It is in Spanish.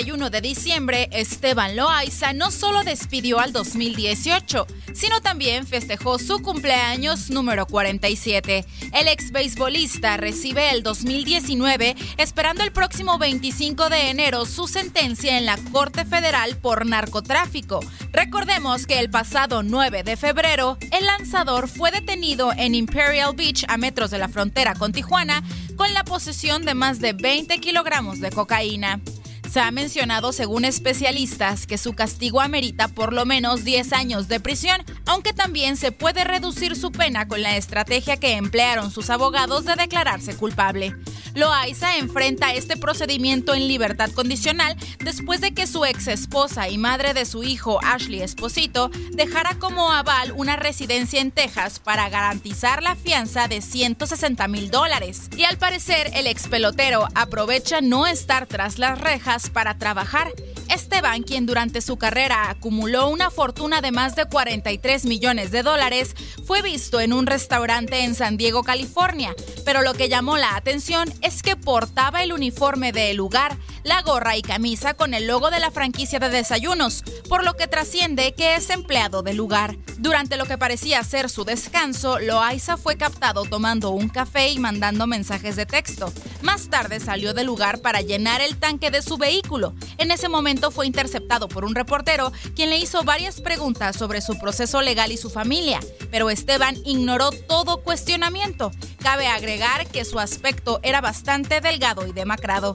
31 de diciembre, Esteban Loaiza no solo despidió al 2018, sino también festejó su cumpleaños número 47. El ex beisbolista recibe el 2019 esperando el próximo 25 de enero su sentencia en la Corte Federal por narcotráfico. Recordemos que el pasado 9 de febrero, el lanzador fue detenido en Imperial Beach a metros de la frontera con Tijuana con la posesión de más de 20 kilogramos de cocaína. Se ha mencionado, según especialistas, que su castigo amerita por lo menos 10 años de prisión, aunque también se puede reducir su pena con la estrategia que emplearon sus abogados de declararse culpable. Loaiza enfrenta este procedimiento en libertad condicional después de que su ex esposa y madre de su hijo, Ashley Esposito, dejara como aval una residencia en Texas para garantizar la fianza de 160 mil dólares. Y al parecer, el ex pelotero aprovecha no estar tras las rejas para trabajar. Esteban, quien durante su carrera acumuló una fortuna de más de 43 millones de dólares, fue visto en un restaurante en San Diego, California. Pero lo que llamó la atención es que portaba el uniforme del lugar, la gorra y camisa con el logo de la franquicia de desayunos, por lo que trasciende que es empleado del lugar. Durante lo que parecía ser su descanso, Loaiza fue captado tomando un café y mandando mensajes de texto. Más tarde salió del lugar para llenar el tanque de su vehículo. En ese momento fue interceptado por un reportero quien le hizo varias preguntas sobre su proceso legal y su familia, pero Esteban ignoró todo cuestionamiento. Cabe agregar que su aspecto era bastante delgado y demacrado.